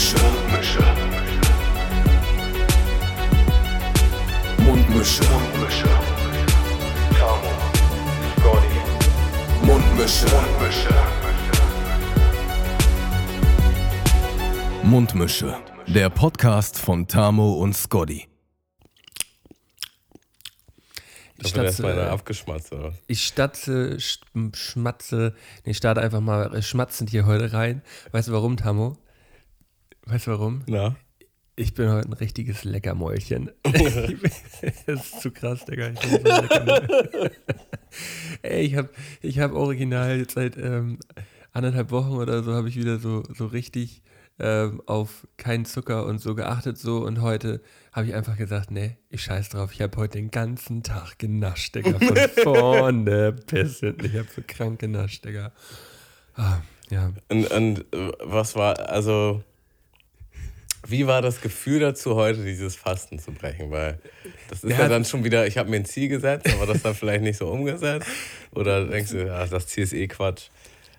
Mundmische. Mundmische. Mundmische. Mundmische. Tamo. Scotty. Mundmische. Mundmische. Mundmische. Der Podcast von Tamo und Scotty. Ich abgeschmatzt, oder? Ich statze, schmatze, nee, ich starte einfach mal schmatzend hier heute rein. Weißt du warum, Tamo? Weißt du warum? Na? Ich bin heute ein richtiges Leckermäulchen. das ist zu krass, Digga. Ich bin so Ey, ich habe ich hab original seit ähm, anderthalb Wochen oder so habe ich wieder so, so richtig ähm, auf keinen Zucker und so geachtet so und heute habe ich einfach gesagt, nee, ich scheiß drauf, ich habe heute den ganzen Tag genascht, Digga, von vorne bis hinten. Ich habe so krank genascht, Digga. Ah, ja. Und, und was war, also, wie war das Gefühl dazu, heute dieses Fasten zu brechen? Weil das ist ja, ja dann schon wieder, ich habe mir ein Ziel gesetzt, aber das dann vielleicht nicht so umgesetzt. Oder denkst du, ja, das Ziel ist eh Quatsch?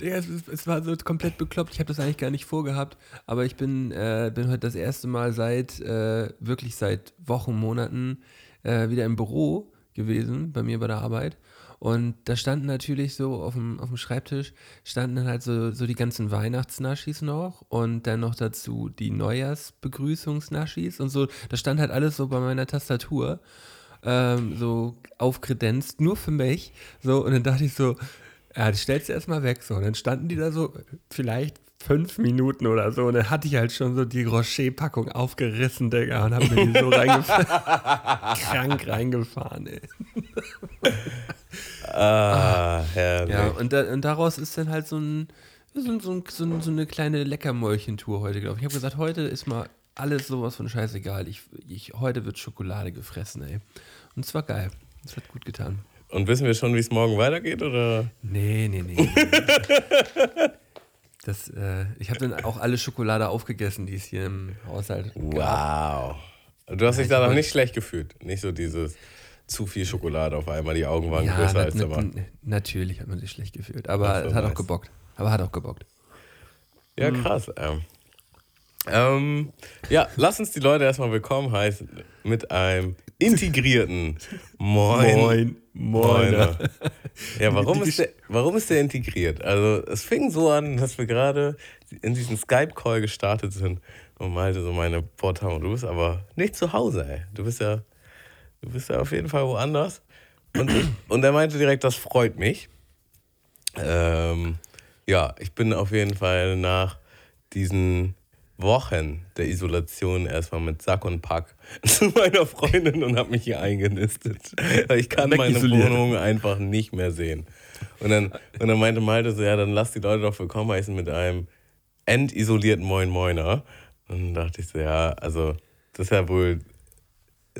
Ja, es, war so komplett bekloppt. Ich habe das eigentlich gar nicht vorgehabt, aber ich bin, äh, bin heute das erste Mal seit, äh, wirklich seit Wochen, Monaten äh, wieder im Büro gewesen, bei mir bei der Arbeit. Und da standen natürlich so auf dem, auf dem Schreibtisch, standen dann halt so, so die ganzen Weihnachtsnaschis noch und dann noch dazu die Neujahrsbegrüßungsnaschis und so. Das stand halt alles so bei meiner Tastatur, ähm, so aufkredenzt, nur für mich. So, und dann dachte ich so, ja, das stellst du erstmal weg. So. Und dann standen die da so, vielleicht fünf Minuten oder so. Und dann hatte ich halt schon so die Rocher-Packung aufgerissen, Digga, und hab mir die so reingefahren. krank reingefahren, ey. ah, herrlich. Ja, und, da, und daraus ist dann halt so, ein, so, so, so, so eine kleine Leckermäulchentour heute, glaube ich. Ich habe gesagt, heute ist mal alles sowas von scheißegal. Ich, ich, heute wird Schokolade gefressen, ey. Und es war geil. Es hat gut getan. Und wissen wir schon, wie es morgen weitergeht, oder? Nee, nee, nee. das, äh, ich habe dann auch alle Schokolade aufgegessen, die es hier im Haushalt wow. gab. Wow. Du hast dich da noch nicht schlecht gefühlt. Nicht so dieses zu viel Schokolade auf einmal, die Augen waren ja, größer als der Mann. Natürlich hat man sich schlecht gefühlt, aber es hat nice. auch gebockt. Aber hat auch gebockt. Ja, krass. Ähm. Ähm, ja, lass uns die Leute erstmal willkommen heißen mit einem integrierten Moin. Moin. Moin. Ja, warum ist, der, warum ist der integriert? Also, es fing so an, dass wir gerade in diesen Skype-Call gestartet sind und meinte so meine Portamo, du bist aber nicht zu Hause, ey. Du bist ja, du bist ja auf jeden Fall woanders. Und, und er meinte direkt, das freut mich. Ähm, ja, ich bin auf jeden Fall nach diesen Wochen der Isolation erstmal mit Sack und Pack zu meiner Freundin und habe mich hier eingenistet. Ich kann meine Wohnung einfach nicht mehr sehen. Und dann, und dann meinte Malte so, ja, dann lass die Leute doch willkommen heißen mit einem endisolierten Moin Moiner. Und dann dachte ich so, ja, also das ist ja wohl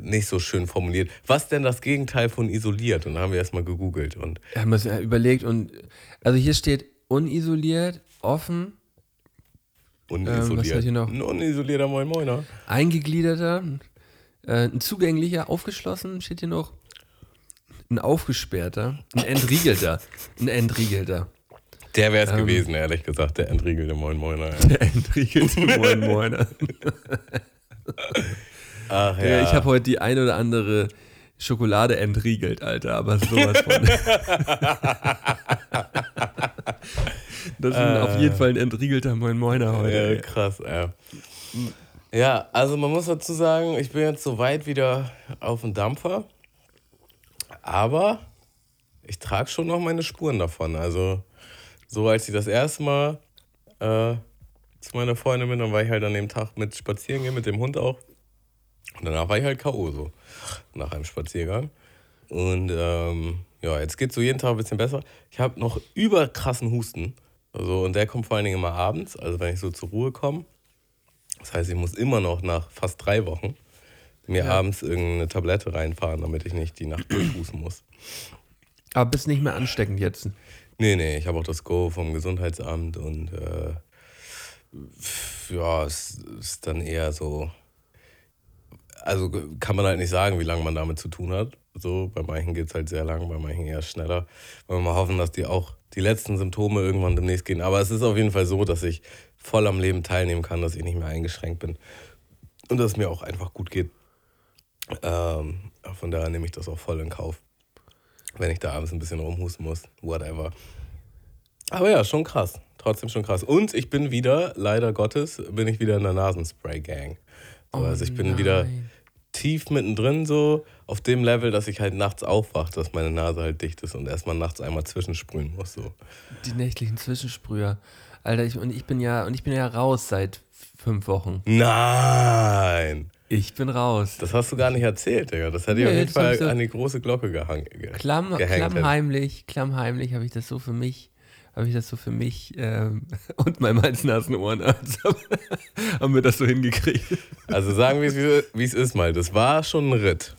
nicht so schön formuliert. Was denn das Gegenteil von isoliert? Und dann haben wir erstmal gegoogelt. Und ja, haben wir ja überlegt und also hier steht unisoliert, offen, Unisoliert. Ähm, was hat hier noch? Ein unisolierter Moin Moiner. Eingegliederter, äh, ein zugänglicher, aufgeschlossen, steht hier noch. Ein aufgesperrter, ein entriegelter. ein entriegelter. Der wäre es ähm, gewesen, ehrlich gesagt, der entriegelte Moin Moiner. Ja. Der entriegelte Moin Moiner. Ach ja. ja ich habe heute die ein oder andere Schokolade entriegelt, Alter, aber sowas von. Das ist äh, auf jeden Fall ein entriegelter Moin Moiner heute. Ja, krass, ja. Ja, also man muss dazu sagen, ich bin jetzt so weit wieder auf dem Dampfer. Aber ich trage schon noch meine Spuren davon. Also, so als ich das erste Mal äh, zu meiner Freundin bin, dann war ich halt an dem Tag mit spazieren gehen, mit dem Hund auch. Und danach war ich halt K.O. so, nach einem Spaziergang. Und ähm, ja, jetzt geht es so jeden Tag ein bisschen besser. Ich habe noch überkrassen Husten. Also, und der kommt vor allen Dingen immer abends, also wenn ich so zur Ruhe komme. Das heißt, ich muss immer noch nach fast drei Wochen mir ja. abends irgendeine Tablette reinfahren, damit ich nicht die Nacht durchfußen muss. Aber bist nicht mehr ansteckend jetzt? Nee, nee, ich habe auch das Go vom Gesundheitsamt und äh, ja, es ist dann eher so. Also kann man halt nicht sagen, wie lange man damit zu tun hat. So, bei manchen geht es halt sehr lang, bei manchen eher schneller. Wollen wir mal hoffen, dass die auch die letzten Symptome irgendwann demnächst gehen. Aber es ist auf jeden Fall so, dass ich voll am Leben teilnehmen kann, dass ich nicht mehr eingeschränkt bin und dass es mir auch einfach gut geht. Ähm, von daher nehme ich das auch voll in Kauf. Wenn ich da abends ein bisschen rumhusten muss, whatever. Aber ja, schon krass. Trotzdem schon krass. Und ich bin wieder, leider Gottes, bin ich wieder in der Nasenspray-Gang. So, oh also ich bin nein. wieder tief mittendrin, so auf dem Level, dass ich halt nachts aufwache, dass meine Nase halt dicht ist und erstmal nachts einmal zwischensprühen muss. So. Die nächtlichen Zwischensprüher. Alter, ich, und ich bin ja, und ich bin ja raus seit fünf Wochen. Nein! Ich bin raus. Das hast du gar nicht erzählt, Digga. Das hätte ich nee, auf jeden Fall so an die große Glocke gehangen. Klamm, klammheimlich, klammheimlich habe ich das so für mich habe ich das so für mich ähm, und mein Hals, Nasen, Ohren haben wir das so hingekriegt. Also sagen wir, wie es ist mal. Das war schon ein Ritt.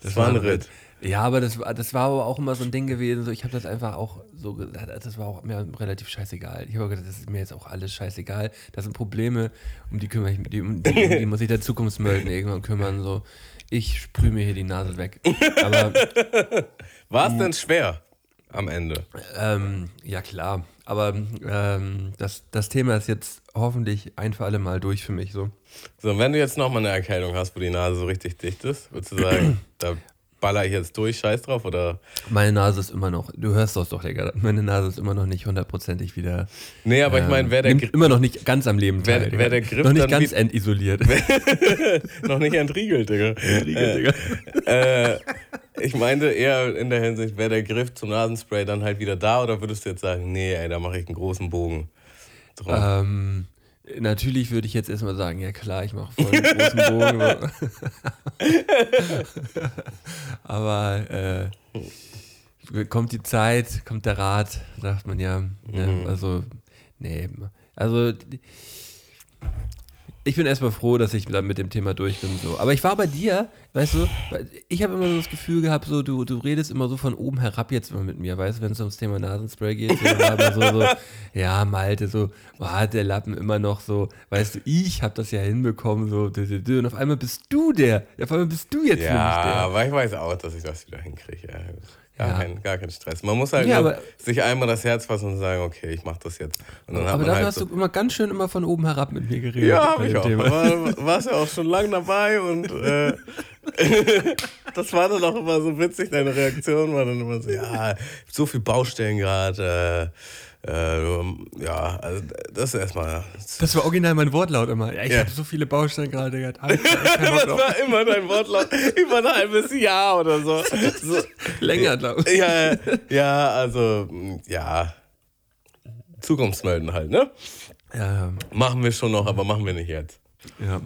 Das, das war ein Ritt. Ritt. Ja, aber das, das war aber auch immer so ein Ding gewesen. So, ich habe das einfach auch so gesagt, das war auch mir relativ scheißegal. Ich habe gesagt, das ist mir jetzt auch alles scheißegal. Das sind Probleme, um die kümmere ich mich, um die, um die muss ich der Zukunftsmölden irgendwann kümmern. So. Ich sprühe mir hier die Nase weg. Aber war es denn schwer? am Ende. Ähm, ja, klar. Aber ähm, das, das Thema ist jetzt hoffentlich ein für alle Mal durch für mich. So, so und wenn du jetzt nochmal eine Erkältung hast, wo die Nase so richtig dicht ist, würdest du sagen, da baller ich jetzt durch, scheiß drauf? Oder? Meine Nase ist immer noch, du hörst das doch, Digga, meine Nase ist immer noch nicht hundertprozentig wieder. Nee, aber ähm, ich meine, wer der Griff. Immer noch nicht ganz am Leben teil, wer, wer der Griff Noch nicht ganz entisoliert. noch nicht entriegelt, Digga. Entriegelt, Digga. Äh, äh, ich meinte eher in der Hinsicht, wäre der Griff zum Nasenspray dann halt wieder da oder würdest du jetzt sagen, nee, ey, da mache ich einen großen Bogen drum? Ähm, natürlich würde ich jetzt erstmal sagen, ja klar, ich mache voll einen großen Bogen. Aber äh, kommt die Zeit, kommt der Rat, sagt man ja. Ne? Mhm. Also, nee. Also ich bin erstmal froh, dass ich dann mit dem Thema durch bin. So. Aber ich war bei dir, weißt du, ich habe immer so das Gefühl gehabt, so, du, du redest immer so von oben herab jetzt immer mit mir, weißt du, wenn es ums Thema Nasenspray geht. So, so, so, ja, Malte, so, oh, hat der Lappen immer noch so, weißt du, ich habe das ja hinbekommen, so, und auf einmal bist du der, auf einmal bist du jetzt ja, mich der. Ja, aber ich weiß auch, dass ich das wieder hinkriege. Ja. Gar, ja. kein, gar kein Stress. Man muss halt ja, aber, sich einmal das Herz fassen und sagen, okay, ich mach das jetzt. aber dafür halt hast so du immer ganz schön immer von oben herab mit mir geredet. Ja, hab ich auch. War, warst ja auch schon lange dabei und äh, das war dann auch immer so witzig, deine Reaktion war dann immer so, ja, so viel Baustellen gerade. Äh, äh, ja, also das ist erstmal. Das war original mein Wortlaut immer. Ja, ich ja. habe so viele Baustellen gerade gehabt. das war immer dein Wortlaut. Über ein halbes Jahr oder so. so. Länger, glaube ich. Ja, ja, also, ja. Zukunftsmelden halt, ne? Ja. Machen wir schon noch, aber machen wir nicht jetzt. Ja.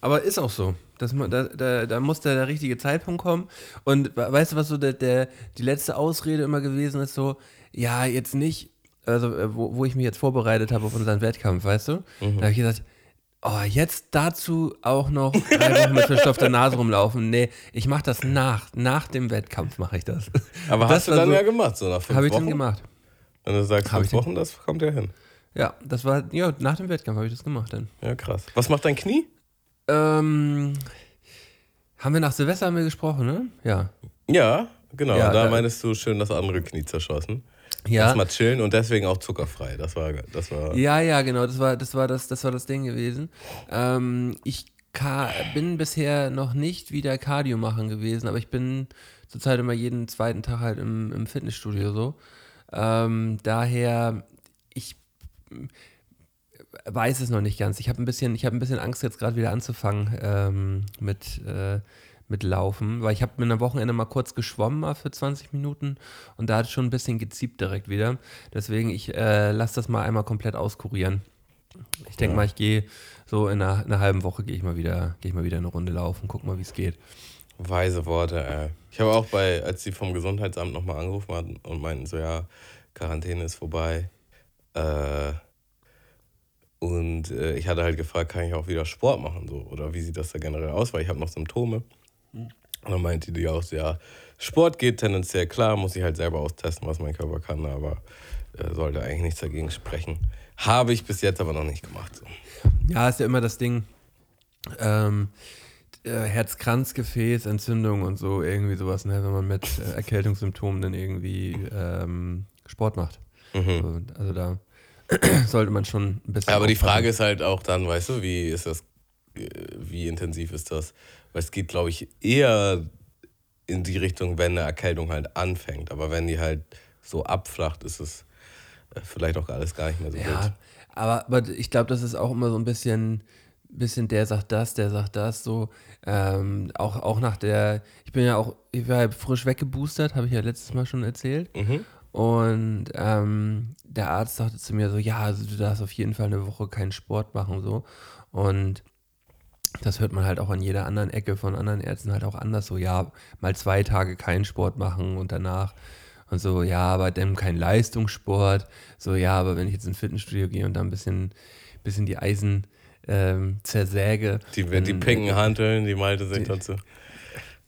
Aber ist auch so. Das, da, da, da muss der, der richtige Zeitpunkt kommen. Und weißt du, was so der, der, die letzte Ausrede immer gewesen ist? So, ja, jetzt nicht also äh, wo, wo ich mich jetzt vorbereitet habe auf unseren Wettkampf, weißt du? Mhm. Da habe ich gesagt, oh, jetzt dazu auch noch Wochen mit verstopfter Nase rumlaufen. Nee, ich mache das nach, nach dem Wettkampf mache ich das. Aber das hast du dann so, ja gemacht, so nach fünf Habe ich dann gemacht. Wenn du sagst hab fünf Wochen, das kommt ja hin. Ja, das war, ja, nach dem Wettkampf habe ich das gemacht dann. Ja, krass. Was macht dein Knie? Ähm, haben wir nach Silvester haben wir gesprochen, ne? Ja. Ja, genau. Ja, da, da meinst du schön das andere Knie zerschossen. Ja. Erstmal chillen und deswegen auch zuckerfrei. Das war, das war. Ja, ja, genau. Das war das, war das, das, war das Ding gewesen. Ähm, ich bin bisher noch nicht wieder Cardio machen gewesen, aber ich bin zurzeit immer jeden zweiten Tag halt im, im Fitnessstudio so. Ähm, daher, ich weiß es noch nicht ganz. Ich habe ein bisschen, ich habe ein bisschen Angst jetzt gerade wieder anzufangen ähm, mit äh, mit Laufen, weil ich habe mit einem Wochenende mal kurz geschwommen mal für 20 Minuten und da hat es schon ein bisschen geziebt direkt wieder. Deswegen, ich äh, lasse das mal einmal komplett auskurieren. Ich denke ja. mal, ich gehe so in einer, in einer, halben Woche gehe ich mal wieder, gehe ich mal wieder eine Runde laufen, guck mal, wie es geht. Weise Worte, ey. Ich habe auch bei, als sie vom Gesundheitsamt nochmal angerufen hatten und meinten so, ja, Quarantäne ist vorbei. Äh, und äh, ich hatte halt gefragt, kann ich auch wieder Sport machen so oder wie sieht das da generell aus, weil ich habe noch Symptome. Und dann meinte die auch, ja, Sport geht tendenziell klar, muss ich halt selber austesten, was mein Körper kann, aber äh, sollte eigentlich nichts dagegen sprechen. Habe ich bis jetzt aber noch nicht gemacht. So. Ja, ist ja immer das Ding, ähm, äh, Herz-Kranzgefäß-Entzündung und so, irgendwie sowas, ne, wenn man mit äh, Erkältungssymptomen dann irgendwie ähm, Sport macht. Mhm. Also, also da sollte man schon ein bisschen. Aber die Frage ist halt auch dann, weißt du, wie ist das, wie intensiv ist das? Weil es geht, glaube ich, eher in die Richtung, wenn eine Erkältung halt anfängt. Aber wenn die halt so abflacht, ist es äh, vielleicht auch alles gar nicht mehr so ja, wild. Aber, aber ich glaube, das ist auch immer so ein bisschen, bisschen der sagt das, der sagt das, so. Ähm, auch, auch nach der, ich bin ja auch, ich war ja frisch weggeboostert, habe ich ja letztes Mal schon erzählt. Mhm. Und ähm, der Arzt sagte zu mir so, ja, also du darfst auf jeden Fall eine Woche keinen Sport machen, so. Und das hört man halt auch an jeder anderen Ecke von anderen Ärzten halt auch anders, so, ja, mal zwei Tage keinen Sport machen und danach und so, ja, aber dann kein Leistungssport, so, ja, aber wenn ich jetzt ins Fitnessstudio gehe und da ein bisschen, bisschen die Eisen ähm, zersäge. Die, die dann- pinken Hanteln, die Malte sich dazu.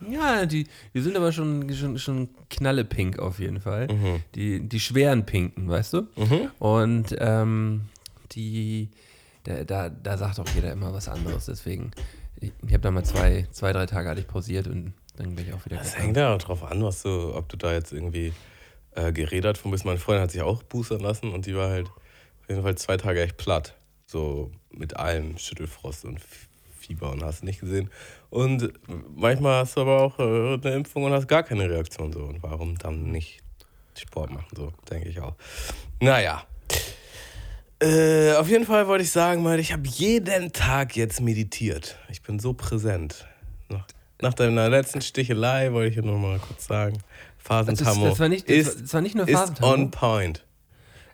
Ja, die, die sind aber schon, schon, schon knallepink auf jeden Fall. Mhm. Die, die schweren Pinken, weißt du? Und ähm, die, da, da, da sagt auch jeder immer was anderes. Deswegen, ich, ich habe da mal zwei, zwei, drei Tage hatte ich pausiert und dann bin ich auch wieder Das gegangen. hängt ja auch drauf an, was du, ob du da jetzt irgendwie äh, geredet von bist. Meine Freundin hat sich auch boostern lassen und die war halt auf jeden Fall zwei Tage echt platt. So mit allem Schüttelfrost und Fieber und hast nicht gesehen. Und manchmal hast du aber auch äh, eine Impfung und hast gar keine Reaktion so. Und warum dann nicht Sport machen? So, denke ich auch. Naja. Äh, auf jeden Fall wollte ich sagen, mal, ich habe jeden Tag jetzt meditiert. Ich bin so präsent. Nach, nach deiner letzten Stichelei wollte ich hier nur mal kurz sagen, Phasentamo das war nicht- das ist, das war nicht nur ist Phasentamo. on point.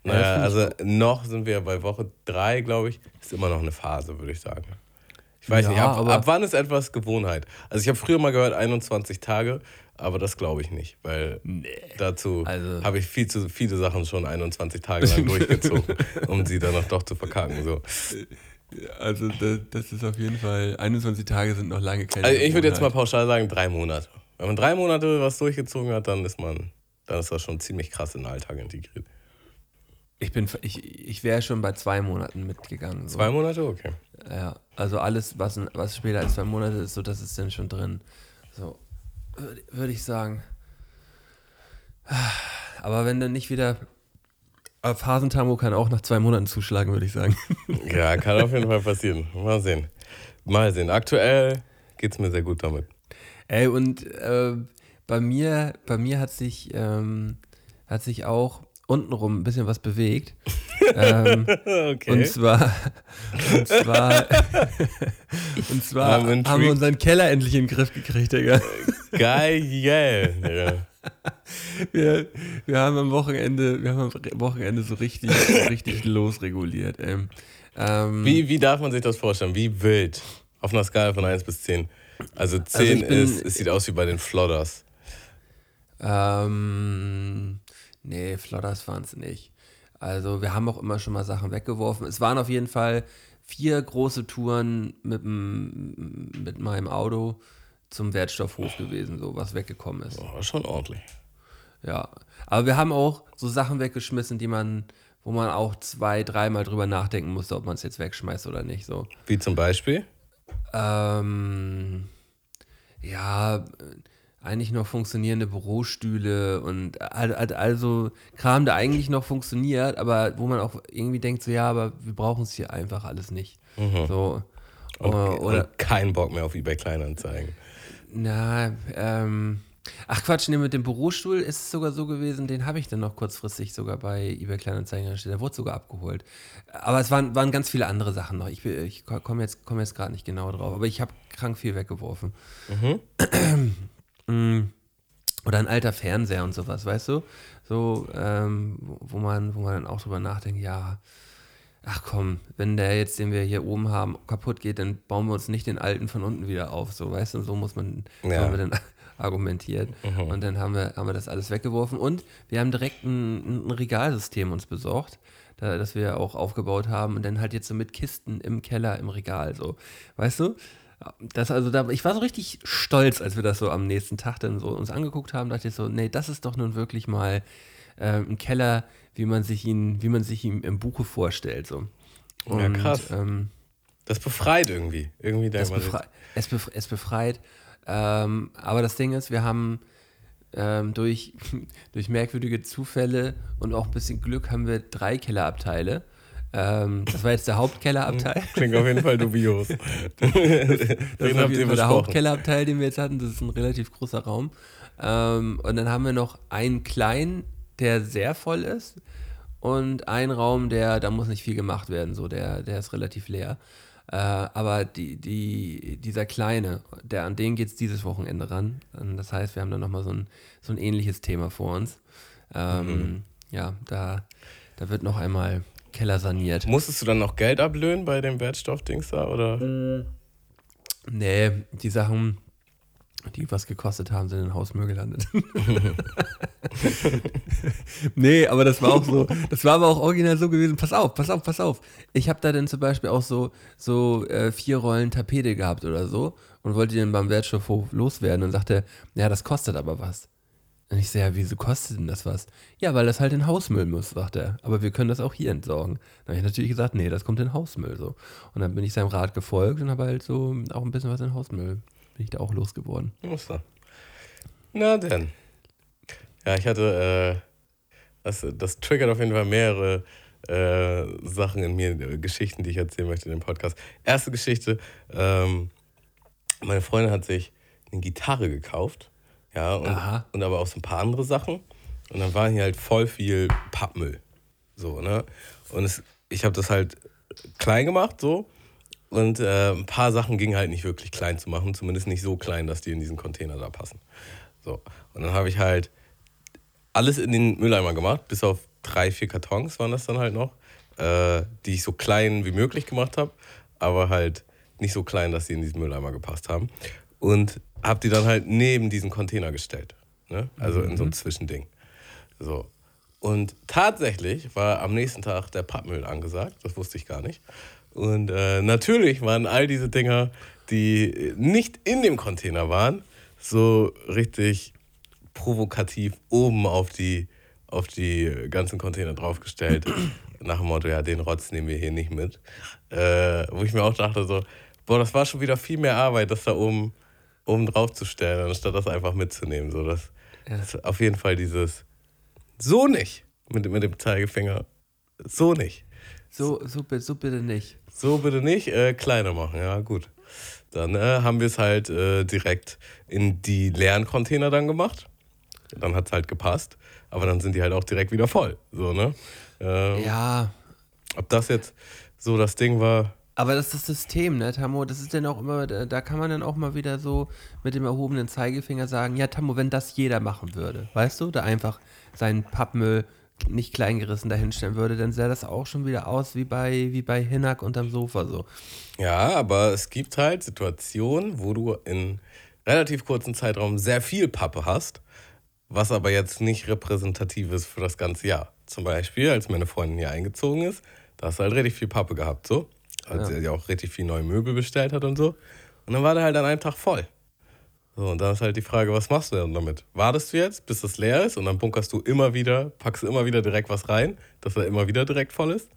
Ja, Naja, das also noch sind wir bei Woche drei, glaube ich. Ist immer noch eine Phase, würde ich sagen. Ich weiß Ja, nicht, ab, aber- ab wann ist etwas Gewohnheit? Also ich habe früher mal gehört 21 Tage, aber das glaube ich nicht, weil dazu Also- habe ich viel zu viele Sachen schon 21 Tage lang durchgezogen, um sie dann auch doch zu verkacken. So. Also das, das ist auf jeden Fall, 21 Tage sind noch lange keine Also ich würde jetzt mal pauschal sagen, drei Monate. Wenn man drei Monate was durchgezogen hat, dann ist man, dann ist das schon ziemlich krass in den Alltag integriert. Ich, bin, ich, ich wäre schon bei zwei Monaten mitgegangen. So. Zwei Monate? Okay. Ja, also alles, was, was später als zwei Monate ist, so das ist dann schon drin. So, würde würd ich sagen. Aber wenn dann nicht wieder. Aber Phasentamo kann auch nach zwei Monaten zuschlagen, würde ich sagen. Ja, kann auf jeden Fall passieren. Mal sehen. Mal sehen. Aktuell geht es mir sehr gut damit. Ey, und äh, bei mir, bei mir hat sich, ähm, hat sich auch untenrum ein bisschen was bewegt. ähm, Okay. Und zwar, und zwar, und zwar haben wir unseren Keller endlich in den Griff gekriegt, Digga. Geil. Ja. Wir, wir haben am Wochenende, wir haben am Wochenende so richtig, richtig losreguliert. Ähm, ähm, Wie, wie darf man sich das vorstellen? Wie wild? Auf einer Skala von 1 bis 10. Also 10 ich bin- ist, es sieht aus wie bei den Flodders. Ähm, nee, Flodders waren es nicht. Also wir haben auch immer schon mal Sachen weggeworfen. Es waren auf jeden Fall vier große Touren mit, mit meinem Auto zum Wertstoffhof gewesen, so was weggekommen ist. Oh, schon ordentlich. Ja, aber wir haben auch so Sachen weggeschmissen, die man, wo man auch zwei, dreimal drüber nachdenken musste, ob man es jetzt wegschmeißt oder nicht. So, Wie zum Beispiel? ähm, ja, eigentlich noch funktionierende Bürostühle und also Kram, der eigentlich noch funktioniert, aber wo man auch irgendwie denkt, so ja, aber wir brauchen es hier einfach alles nicht. So. Und, Oder, oder und kein Bock mehr auf eBay Kleinanzeigen. Na, ähm. Ach Quatsch, nee, mit dem Bürostuhl ist es sogar so gewesen, den habe ich dann noch kurzfristig sogar bei eBay Kleinanzeigen gestellt. Der wurde sogar abgeholt. Aber es waren, waren ganz viele andere Sachen noch. Ich, ich komme jetzt, komm jetzt gerade nicht genau drauf, aber ich habe krank viel weggeworfen. Mm. Oder ein alter Fernseher und sowas, weißt du? So, ähm, wo- man, wo man dann auch drüber nachdenkt, ja, ach komm, wenn der jetzt, den wir hier oben haben, kaputt geht, dann bauen wir uns nicht den alten von unten wieder auf, so, weißt du, so muss man, so Ja. haben wir dann argumentiert. Und dann haben wir, haben wir das alles weggeworfen und wir haben direkt ein, ein Regalsystem uns besorgt, da, das wir auch aufgebaut haben und dann halt jetzt so mit Kisten im Keller, im Regal, so, weißt du? Das also da, ich war so richtig stolz, als wir das so am nächsten Tag dann so uns angeguckt haben, dachte ich so, nee, das ist doch nun wirklich mal ähm, ein Keller, wie man sich ihn, wie man sich ihn im Buche vorstellt. So. Ja, krass. Ähm, Das befreit irgendwie. Irgendwie es, befrei es, bef es befreit. Ähm, aber das Ding ist, wir haben ähm, durch, durch merkwürdige Zufälle und auch ein bisschen Glück haben wir drei Kellerabteile. Ähm, das war jetzt der Hauptkellerabteil. Klingt auf jeden Fall dubios. das, das war jeden Fall der Hauptkellerabteil, den wir jetzt hatten. Das ist ein relativ großer Raum. Ähm, und dann haben wir noch einen kleinen, der sehr voll ist. Und einen Raum, der, da muss nicht viel gemacht werden, so, der, der ist relativ leer. Äh, aber die, die, dieser kleine, der, an den geht es dieses Wochenende ran. Das heißt, wir haben dann nochmal so ein, so ein ähnliches Thema vor uns. Ähm, mhm. Ja, da, da wird noch einmal Keller saniert. Musstest du dann noch Geld ablöhnen bei dem Wertstoffdings da, oder? Äh, nee, die Sachen, die was gekostet haben, sind in Hausmüll gelandet. nee, aber das war auch so, das war aber auch original so gewesen, pass auf, pass auf, pass auf. Ich habe da dann zum Beispiel auch so, so äh, vier Rollen Tapete gehabt oder so und wollte den beim Wertstoffhof loswerden und sagte, ja, das kostet aber was. Und ich so, ja, wieso kostet denn das was? Ja, weil das halt in Hausmüll muss, sagt er. Aber wir können das auch hier entsorgen. Dann habe ich natürlich gesagt, nee, das kommt in Hausmüll so. Und dann bin ich seinem Rat gefolgt und habe halt so auch ein bisschen was in Hausmüll. Bin ich da auch losgeworden. Muster. Na denn. Ja, ich hatte, äh, das, das triggert auf jeden Fall mehrere äh, Sachen in mir, äh, Geschichten, die ich erzählen möchte in dem Podcast. Erste Geschichte, ähm, meine Freundin hat sich eine Gitarre gekauft ja, und, und aber auch so ein paar andere Sachen. Und dann war hier halt voll viel Pappmüll. So, ne? Und es, ich habe das halt klein gemacht, so. Und äh, ein paar Sachen gingen halt nicht wirklich klein zu machen, zumindest nicht so klein, dass die in diesen Container da passen. So. Und dann habe ich halt alles in den Mülleimer gemacht, bis auf drei, vier Kartons waren das dann halt noch, äh, die ich so klein wie möglich gemacht habe, aber halt nicht so klein, dass sie in diesen Mülleimer gepasst haben. Und habe die dann halt neben diesen Container gestellt. Ne? Also mhm. in so ein mhm. Zwischending. So. Und tatsächlich war am nächsten Tag der Pappmüll angesagt. Das wusste ich gar nicht. Und äh, natürlich waren all diese Dinger, die nicht in dem Container waren, so richtig provokativ oben auf die, auf die ganzen Container draufgestellt. Nach dem Motto, ja, den Rotz nehmen wir hier nicht mit. Äh, wo ich mir auch dachte, so, boah, das war schon wieder viel mehr Arbeit, das da oben oben drauf zu stellen, anstatt das einfach mitzunehmen. So, das, ja. das auf jeden Fall dieses so nicht mit, mit dem Zeigefinger. So nicht. So, so, so bitte nicht. So bitte nicht, äh, kleiner machen, ja, gut. Dann äh, haben wir es halt äh, direkt in die leeren Container dann gemacht. Dann hat es halt gepasst. Aber dann sind die halt auch direkt wieder voll. So, ne? Ähm, ja. Ob das jetzt so das Ding war, aber das ist das System, ne, Tammo? Das ist dann auch immer, da kann man dann auch mal wieder so mit dem erhobenen Zeigefinger sagen, ja, Tammo, wenn das jeder machen würde, weißt du, da einfach seinen Pappmüll nicht kleingerissen dahinstellen würde, dann sähe das auch schon wieder aus wie bei, wie bei Hinak unterm Sofa so. Ja, aber es gibt halt Situationen, wo du in relativ kurzen Zeitraum sehr viel Pappe hast, was aber jetzt nicht repräsentativ ist für das ganze Jahr. Zum Beispiel, als meine Freundin hier eingezogen ist, da hast du halt richtig viel Pappe gehabt, so als ja. er ja auch richtig viel neue Möbel bestellt hat und so. Und dann war der halt an einem Tag voll. So, und dann ist halt die Frage, was machst du denn damit? Wartest du jetzt, bis das leer ist und dann bunkerst du immer wieder, packst du immer wieder direkt was rein, dass er immer wieder direkt voll ist?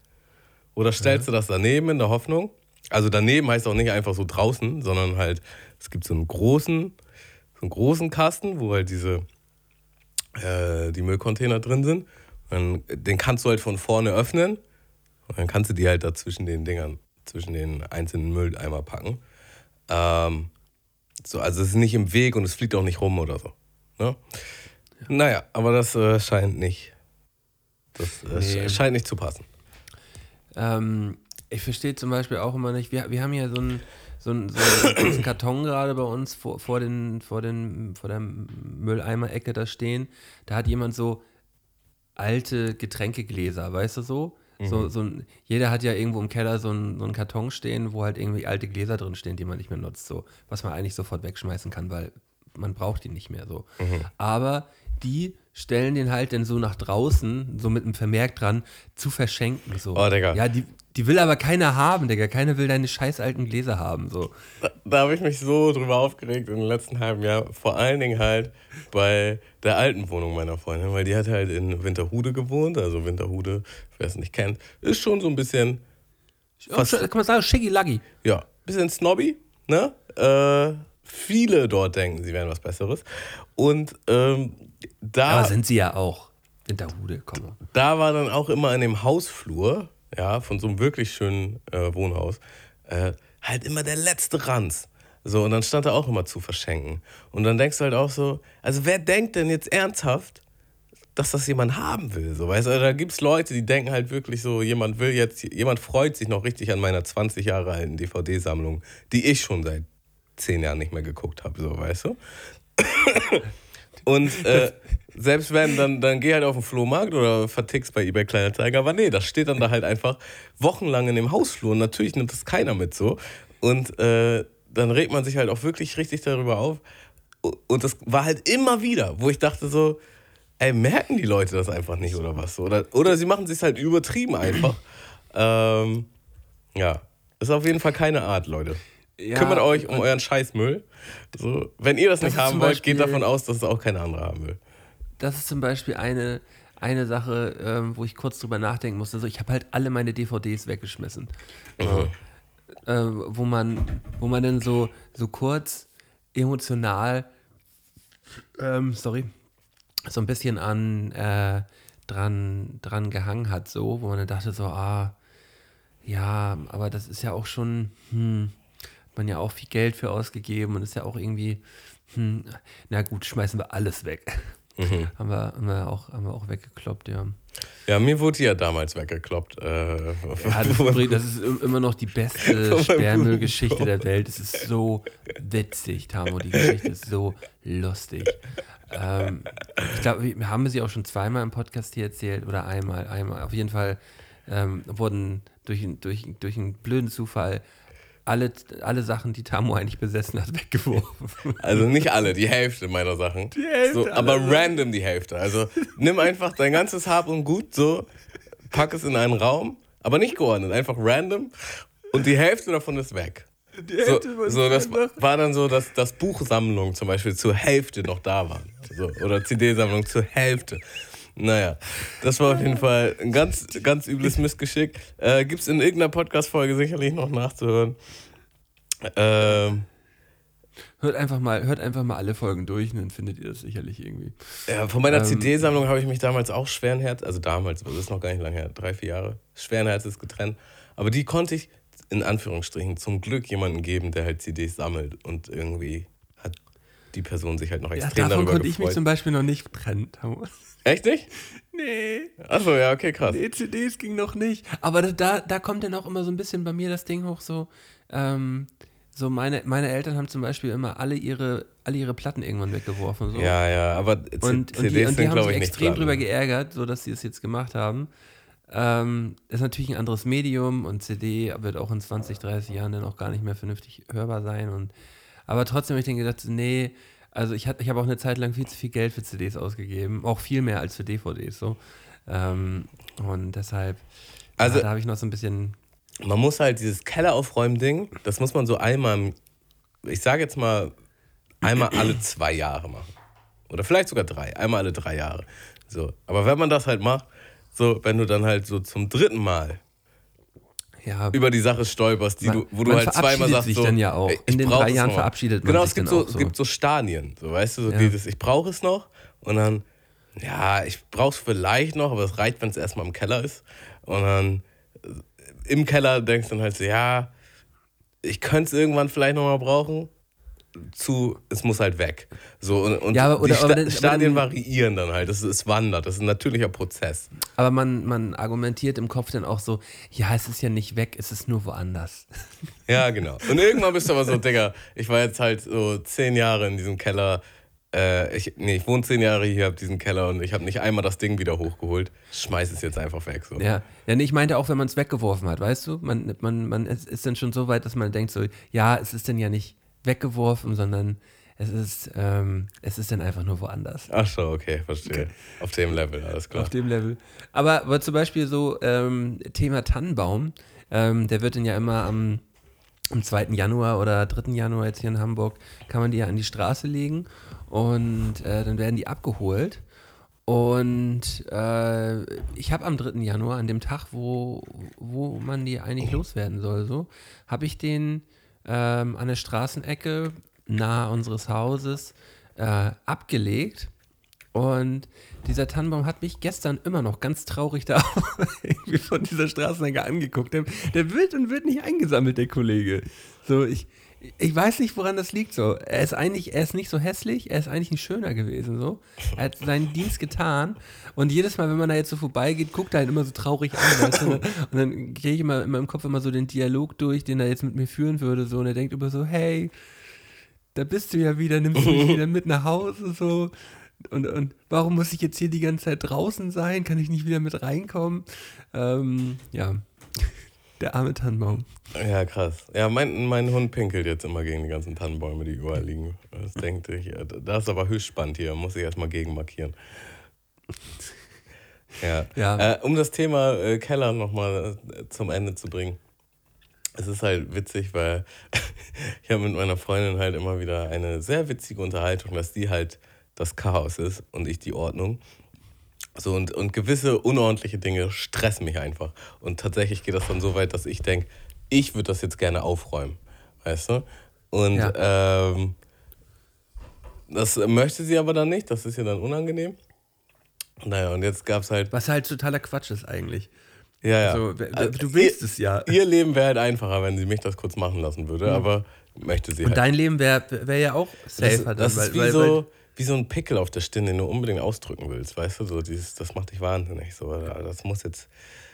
Oder stellst ja. du das daneben in der Hoffnung? Also daneben heißt auch nicht einfach so draußen, sondern halt, es gibt so einen großen, so einen großen Kasten, wo halt diese, äh, die Müllcontainer drin sind. Und den kannst du halt von vorne öffnen und dann kannst du die halt da zwischen den Dingern zwischen den einzelnen Mülleimer packen. Ähm, so, also es ist nicht im Weg und es fliegt auch nicht rum oder so. Ne? Ja. Naja, aber das äh, scheint nicht. Das äh, nee. scheint nicht zu passen. Ähm, ich verstehe zum Beispiel auch immer nicht, wir, wir haben ja so einen, so einen, so einen Karton gerade bei uns vor, vor, den, vor, den, vor der Mülleimer-Ecke da stehen. Da hat jemand so alte Getränkegläser, weißt du so? So, mhm. so ein, jeder hat ja irgendwo im Keller so einen, so einen Karton stehen, wo halt irgendwie alte Gläser drin stehen, die man nicht mehr nutzt, so, was man eigentlich sofort wegschmeißen kann, weil man braucht die nicht mehr so. Mhm. Aber die stellen den halt dann so nach draußen, so mit einem Vermerk dran, zu verschenken. So. Oh, Digga. Ja, die, die will aber keiner haben, Digga. Keiner will deine scheiß alten Gläser haben. So. Da, da habe ich mich so drüber aufgeregt im letzten halben Jahr. Vor allen Dingen halt bei der alten Wohnung meiner Freundin, weil die hat halt in Winterhude gewohnt. Also Winterhude, wer es nicht kennt, ist schon so ein bisschen. Fast, kann man sagen, schicki laggy. Ja, bisschen snobby, ne? Äh, viele dort denken, sie wären was Besseres. Und ähm, da. Aber sind sie ja auch. Winterhude, komm. Da war dann auch immer in dem Hausflur ja, von so einem wirklich schönen äh, Wohnhaus, äh, halt immer der letzte Ranz. So, und dann stand er auch immer zu verschenken. Und dann denkst du halt auch so, also wer denkt denn jetzt ernsthaft, dass das jemand haben will? So, weißt du, also da gibt es Leute, die denken halt wirklich so, jemand will jetzt, jemand freut sich noch richtig an meiner 20 Jahre alten DVD-Sammlung, die ich schon seit zehn Jahren nicht mehr geguckt habe, so, weißt du? Und äh, selbst wenn, dann, dann geh halt auf den Flohmarkt oder vertickst bei eBay Kleinanzeigen. Aber nee, das steht dann da halt einfach wochenlang in dem Hausflur. Und natürlich nimmt das keiner mit so. Und äh, dann regt man sich halt auch wirklich richtig darüber auf. Und das war halt immer wieder, wo ich dachte so, ey, merken die Leute das einfach nicht oder was? Oder, oder sie machen es sich halt übertrieben einfach. ähm, ja, ist auf jeden Fall keine Art, Leute. Ja, Kümmert euch um euren Scheißmüll. So, wenn ihr das, das nicht haben wollt, Beispiel, geht davon aus, dass es auch keine andere haben will. Das ist zum Beispiel eine, eine Sache, ähm, wo ich kurz drüber nachdenken musste. Also ich habe halt alle meine DVDs weggeschmissen. Mhm. Äh, wo man, wo man dann so, so kurz emotional, ähm, sorry, so ein bisschen an äh, dran, dran gehangen hat, so, wo man dann dachte so, ah, ja, aber das ist ja auch schon, hm, man ja auch viel Geld für ausgegeben und ist ja auch irgendwie, hm, na gut, schmeißen wir alles weg. Mhm. haben, wir, haben, wir auch, haben wir auch weggekloppt, ja. Ja, mir wurde ja damals weggekloppt. Äh, ja, das, das, ist immer noch die beste Sperrmüllgeschichte der Welt. Es ist so witzig, Tamo. Die Geschichte ist so lustig. Ähm, ich glaube, wir haben sie auch schon zweimal im Podcast hier erzählt oder einmal, einmal. Auf jeden Fall ähm, wurden durch, durch, durch einen blöden Zufall alle, alle Sachen, die Tamu eigentlich besessen hat, weggeworfen. Also nicht alle, die Hälfte meiner Sachen. Die Hälfte. So, aber random die Hälfte. Also nimm einfach dein ganzes Hab und Gut so, pack es in einen Raum, aber nicht geordnet, einfach random und die Hälfte davon ist weg. Die Hälfte so, so das war dann so, dass das Buchsammlung zum Beispiel zur Hälfte noch da war. So, oder CD-Sammlung zur Hälfte. Naja, das war auf jeden Fall ein ganz, ganz übles Missgeschick. Äh, Gibt es in irgendeiner Podcast-Folge sicherlich noch nachzuhören. Ähm, hört, einfach mal, hört einfach mal alle Folgen durch und dann findet ihr das sicherlich irgendwie. Ja, von meiner ähm, CD-Sammlung habe ich mich damals auch schweren Herz, also damals, das ist noch gar nicht lange her, drei, vier Jahre, schweren Herzens getrennt. Aber die konnte ich in Anführungsstrichen zum Glück jemanden geben, der halt CDs sammelt und irgendwie die Person sich halt noch extrem ja, davon darüber konnte gefreut. ich mich zum Beispiel noch nicht trennen. Echt nicht? Nee. Achso, ja, okay, krass. Nee, CDs ging noch nicht. Aber da, da kommt dann auch immer so ein bisschen bei mir das Ding hoch, so, ähm, so meine, meine Eltern haben zum Beispiel immer alle ihre, alle ihre Platten irgendwann weggeworfen. So. Ja, ja, aber C und, und die, und die haben sich extrem drüber geärgert, so dass sie es jetzt gemacht haben. Ähm, ist natürlich ein anderes Medium und CD wird auch in 20, 30 Jahren dann auch gar nicht mehr vernünftig hörbar sein. Und, aber trotzdem habe ich dann gedacht, nee, also ich, ich habe auch eine Zeit lang viel zu viel Geld für CDs ausgegeben, auch viel mehr als für DVDs so. Ähm, und deshalb, also, ja, da habe ich noch so ein bisschen. Man muss halt dieses Kelleraufräumen-Ding, das muss man so einmal, ich sage jetzt mal, einmal alle zwei Jahre machen. Oder vielleicht sogar drei, einmal alle drei Jahre. So. Aber wenn man das halt macht, so, wenn du dann halt so zum dritten Mal ja, über die Sache stolperst, die man, du, wo du halt zweimal sagst, sich so, dann ja auch. In den drei Jahren verabschiedet man genau, sich es gibt so, so, es gibt so Stadien, so weißt du, so ja. dieses, ich brauche es noch. Und dann, ja, ich brauche es vielleicht noch, aber es reicht, wenn es erstmal im Keller ist. Und dann im Keller denkst du dann halt so, ja, ich könnte es irgendwann vielleicht nochmal brauchen zu, es muss halt weg. So, und, und ja, aber, oder, die Sta Stadien aber, variieren dann halt, es, es wandert, das ist ein natürlicher Prozess. Aber man, man argumentiert im Kopf dann auch so, ja, es ist ja nicht weg, es ist nur woanders. Ja, genau. Und irgendwann bist du aber so, Digga, ich war jetzt halt so zehn Jahre in diesem Keller, äh, ich, nee, ich wohne zehn Jahre hier, hab diesen Keller und ich habe nicht einmal das Ding wieder hochgeholt. Schmeiß es jetzt einfach weg. So. Ja. ja, ich meinte auch, wenn man es weggeworfen hat, weißt du? Man, man, man ist dann schon so weit, dass man denkt so, ja, es ist denn ja nicht weggeworfen, sondern es ist, ähm, es ist dann einfach nur woanders. Ach so, okay, verstehe. Okay. Auf dem Level, alles klar. Auf dem Level. Aber, aber zum Beispiel so ähm, Thema Tannenbaum, ähm, der wird dann ja immer am, am 2. Januar oder 3. Januar jetzt hier in Hamburg, kann man die ja an die Straße legen und äh, dann werden die abgeholt. Und äh, ich habe am 3. Januar, an dem Tag, wo, wo man die eigentlich loswerden soll, so, habe ich den ähm, an der Straßenecke nahe unseres Hauses äh, abgelegt. Und dieser Tannenbaum hat mich gestern immer noch ganz traurig da irgendwie von dieser Straßenecke angeguckt. Der, der, wird und wird nicht eingesammelt, der Kollege. So, ich, ich weiß nicht, woran das liegt so. Er ist eigentlich, er ist nicht so hässlich, er ist eigentlich ein schöner gewesen so. Er hat seinen Dienst getan und jedes Mal, wenn man da jetzt so vorbeigeht, guckt er halt immer so traurig an. Weißt du? Und dann gehe ich immer in meinem Kopf immer so den Dialog durch, den er jetzt mit mir führen würde so und er denkt immer so, hey, da bist du ja wieder, nimmst du mich wieder mit nach Hause so. Und, und warum muss ich jetzt hier die ganze Zeit draußen sein? Kann ich nicht wieder mit reinkommen? Ähm, ja, der arme Tannenbaum. Ja, krass. Ja, mein, mein Hund pinkelt jetzt immer gegen die ganzen Tannenbäume, die überall liegen. Das denkt ich, das ist aber höchst spannend hier, muss ich erstmal gegen markieren. Ja. ja. Äh, um das Thema äh, Keller nochmal äh, zum Ende zu bringen. Es ist halt witzig, weil ich habe mit meiner Freundin halt immer wieder eine sehr witzige Unterhaltung, dass die halt das Chaos ist und ich die Ordnung. So, und, und gewisse unordentliche Dinge stressen mich einfach. Und tatsächlich geht das dann so weit, dass ich denke, ich würde das jetzt gerne aufräumen. Weißt du? Und ja. ähm, das möchte sie aber dann nicht, das ist ihr dann unangenehm. Naja, und jetzt gab es halt. Was halt totaler Quatsch ist eigentlich. Ja, ja. Also, du willst es ja. Ihr Leben wäre halt einfacher, wenn sie mich das kurz machen lassen würde, mhm. aber möchte sie und halt. dein Leben wäre wär ja auch safer. Das, das dann, ist wie, weil, so, weil, wie so ein Pickel auf der Stirn, den du unbedingt ausdrücken willst, weißt du? So dieses, das macht dich wahnsinnig. So, das muss jetzt.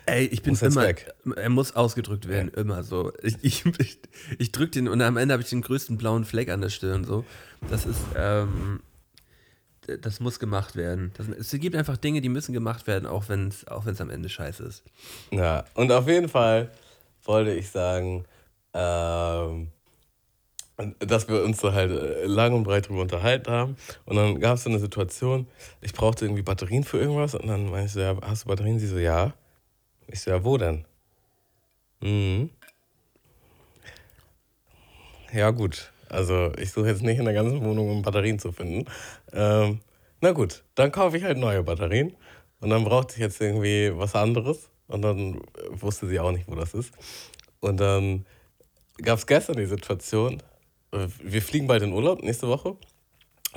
Ey, ich bin immer, weg. er muss ausgedrückt werden, ja. immer so. Ich, ich, ich, ich drück den und am Ende habe ich den größten blauen Fleck an der Stirn, so. Das ist, ähm, das muss gemacht werden. Das, es gibt einfach Dinge, die müssen gemacht werden, auch wenn es auch am Ende scheiße ist. Ja, und auf jeden Fall wollte ich sagen, ähm, dass wir uns so halt äh, lang und breit drüber unterhalten haben. Und dann gab es so eine Situation, ich brauchte irgendwie Batterien für irgendwas. Und dann meinte ich so, ja, hast du Batterien? Sie so, ja. Ich so, ja, wo denn? Mhm. Ja, gut. Also ich suche jetzt nicht in der ganzen Wohnung, um Batterien zu finden. Ähm, na gut, dann kaufe ich halt neue Batterien. Und dann brauchte ich jetzt irgendwie was anderes. Und dann wusste sie auch nicht, wo das ist. Und dann gab es gestern die Situation, äh, wir fliegen bald in Urlaub nächste Woche.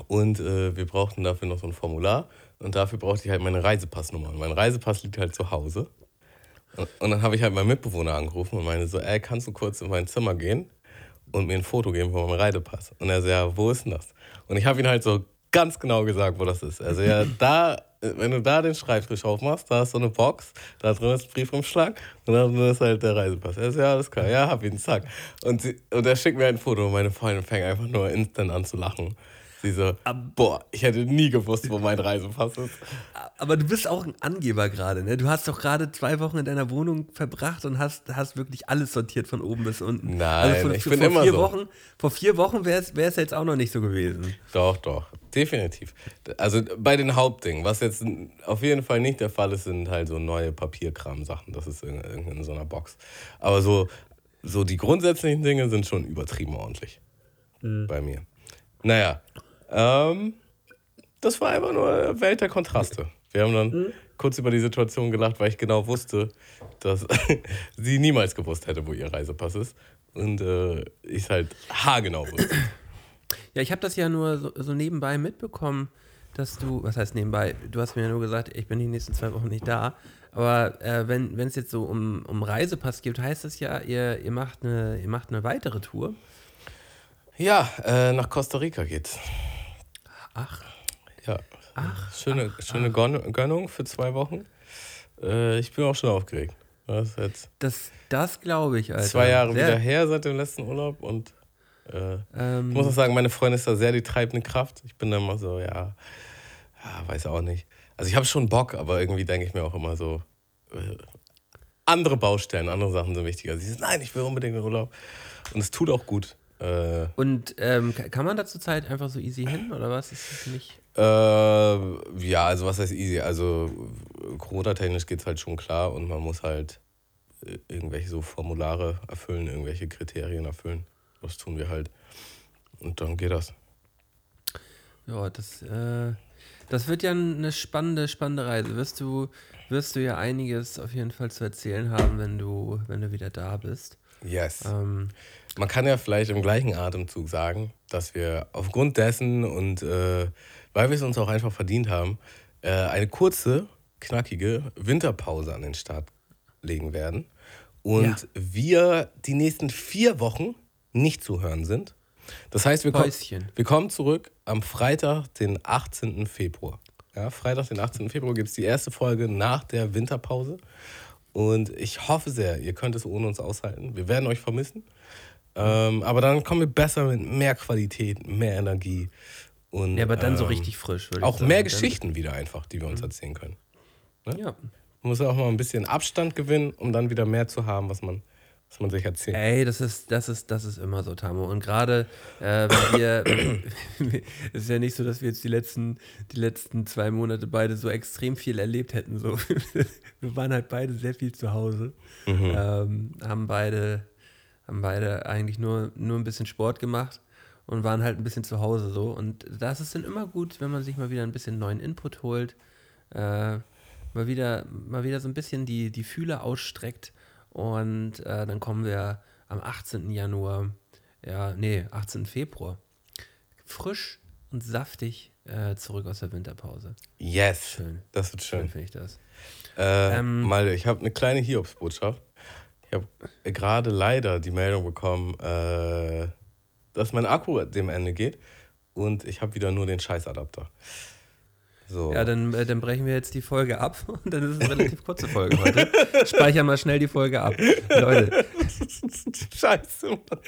Und äh, wir brauchten dafür noch so ein Formular. Und dafür brauchte ich halt meine Reisepassnummer. Und mein Reisepass liegt halt zu Hause. Und, und dann habe ich halt meinen Mitbewohner angerufen und meine so, ey, kannst du kurz in mein Zimmer gehen? und mir ein Foto geben von meinem Reidepass. Und er so, ja, wo ist denn das? Und ich habe ihm halt so ganz genau gesagt, wo das ist. Also ja, da, wenn du da den Schreibtisch aufmachst, da ist so eine Box, da drin ist ein Briefumschlag und dann ist halt der Reisepass. Er so, ja, alles klar, ja, hab ihn, zack. Und, sie, und er schickt mir ein Foto und meine Freundin fängt einfach nur instant an zu lachen. Sie so, boah, ich hätte nie gewusst, wo mein Reisepass ist. Aber du bist auch ein Angeber gerade, ne? Du hast doch gerade zwei Wochen in deiner Wohnung verbracht und hast, hast wirklich alles sortiert von oben bis unten. Nein, also vor, ich bin vor immer vier so. Wochen, vor vier Wochen wäre es jetzt auch noch nicht so gewesen. Doch, doch, definitiv. Also bei den Hauptdingen, was jetzt auf jeden Fall nicht der Fall ist, sind halt so neue Papierkram-Sachen. Das ist in, in so einer Box. Aber so, so die grundsätzlichen Dinge sind schon übertrieben ordentlich mhm. bei mir. Naja, ähm, das war einfach nur Welt der Kontraste. Wir haben dann mhm. kurz über die Situation gelacht, weil ich genau wusste, dass sie niemals gewusst hätte, wo ihr Reisepass ist. Und äh, ich es halt haargenau wusste. Ja, ich habe das ja nur so, so, nebenbei mitbekommen, dass du, was heißt nebenbei, du hast mir ja nur gesagt, ich bin die nächsten zwei Wochen nicht da. Aber äh, wenn es jetzt so um, um Reisepass geht, heißt das ja, ihr, ihr, macht eine, ihr macht eine weitere Tour. Ja, äh, nach Costa Rica geht's. Ach. Ja. Ach. Schöne, ach, schöne ach. Gönnung für zwei Wochen. Äh, ich bin auch schon aufgeregt. Was jetzt? Das, das glaube ich, Alter. Zwei Jahre sehr. wieder her seit dem letzten Urlaub und äh, ähm, ich muss auch sagen, meine Freundin ist da sehr die treibende Kraft. Ich bin da immer so, ja, ja weiß auch nicht. Also ich habe schon Bock, aber irgendwie denke ich mir auch immer so, äh, andere Baustellen, andere Sachen sind wichtiger. Sie sagt, nein, ich will unbedingt in Urlaub. Und es tut auch gut. Äh, und ähm, kann man da zurzeit einfach so easy hin oder was? Ist das nicht? Äh, ja, also was heißt easy? Also Corona-technisch geht es halt schon klar und man muss halt äh, irgendwelche so Formulare erfüllen, irgendwelche Kriterien erfüllen. Das tun wir halt. Und dann geht das. Ja, das, äh, das wird ja eine spannende, spannende Reise. Wirst du, wirst du ja einiges auf jeden Fall zu erzählen haben, wenn du, wenn du wieder da bist. Yes. Ähm, Man kann ja vielleicht im gleichen Atemzug sagen, dass wir aufgrund dessen und äh, weil wir es uns auch einfach verdient haben, äh, eine kurze, knackige Winterpause an den Start legen werden. Und ja. wir die nächsten vier Wochen nicht zu hören sind. Das heißt, wir, komm, wir kommen zurück am Freitag, den 18. Februar. Ja, Freitag, den 18. Februar gibt es die erste Folge nach der Winterpause. Und ich hoffe sehr, ihr könnt es ohne uns aushalten. Wir werden euch vermissen. Ähm, aber dann kommen wir besser mit mehr Qualität, mehr Energie. Und, ja, aber dann ähm, so richtig frisch. Auch mehr Geschichten wieder einfach, die wir uns mhm. erzählen können. Ne? Ja. Man muss auch mal ein bisschen Abstand gewinnen, um dann wieder mehr zu haben, was man, was man sich erzählt. Ey, das ist, das ist, das ist immer so, Tamo. Und gerade, äh, wir, es ist ja nicht so, dass wir jetzt die letzten, die letzten zwei Monate beide so extrem viel erlebt hätten. So. wir waren halt beide sehr viel zu Hause, mhm. ähm, haben beide haben beide eigentlich nur, nur ein bisschen Sport gemacht und waren halt ein bisschen zu Hause so. Und das ist dann immer gut, wenn man sich mal wieder ein bisschen neuen Input holt, äh, mal, wieder, mal wieder so ein bisschen die, die Fühler ausstreckt. Und äh, dann kommen wir am 18. Januar, ja, nee, 18. Februar, frisch und saftig äh, zurück aus der Winterpause. Yes. Schön. Das wird schön. Schön finde ich das. Äh, ähm, Malte, ich habe eine kleine Hiobsbotschaft. Ich habe gerade leider die Meldung bekommen, äh, dass mein Akku dem Ende geht und ich habe wieder nur den Scheißadapter. So. Ja, dann, äh, dann brechen wir jetzt die Folge ab und dann ist es eine relativ kurze Folge heute. Speichern mal schnell die Folge ab. Leute. Scheiße, Mann.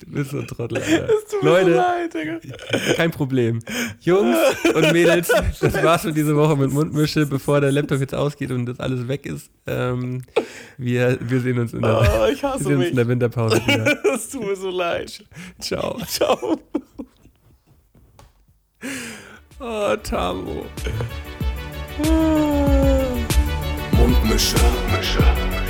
Du bist so ein Trottel, Alter. Das tut mir Leute, so leid, Digga. kein Problem. Jungs und Mädels, das war's für diese Woche mit Mundmische, bevor der Laptop jetzt ausgeht und das alles weg ist. Ähm, wir, wir sehen uns in der, oh, ich hasse wir sehen uns in der Winterpause wieder. Das tut mir so leid. Ciao. Ciao. Oh, Tamo. Mundmische. Mundmische.